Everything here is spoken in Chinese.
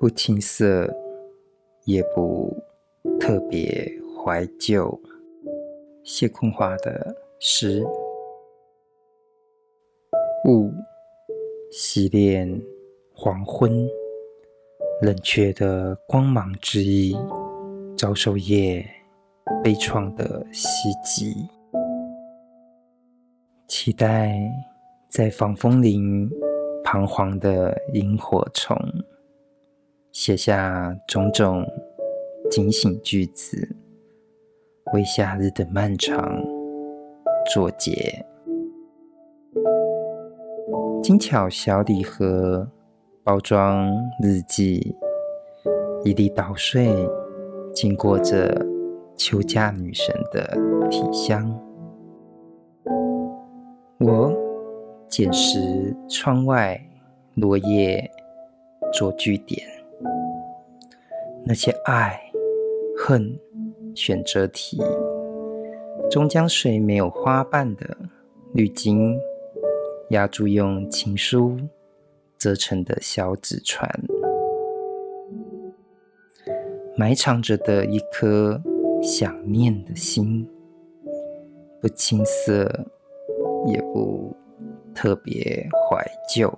不青涩，也不特别怀旧。谢坤华的诗。雾洗练黄昏，冷却的光芒之意，遭受夜悲怆的袭击。期待在防风林彷徨的萤火虫，写下种种警醒句子，为夏日的漫长作结。精巧小礼盒包装日记，一粒捣碎，经过着秋假女神的体香。我捡拾窗外落叶做句点，那些爱恨选择题，终将随没有花瓣的滤镜。压住用情书折成的小纸船，埋藏着的一颗想念的心，不青涩，也不特别怀旧。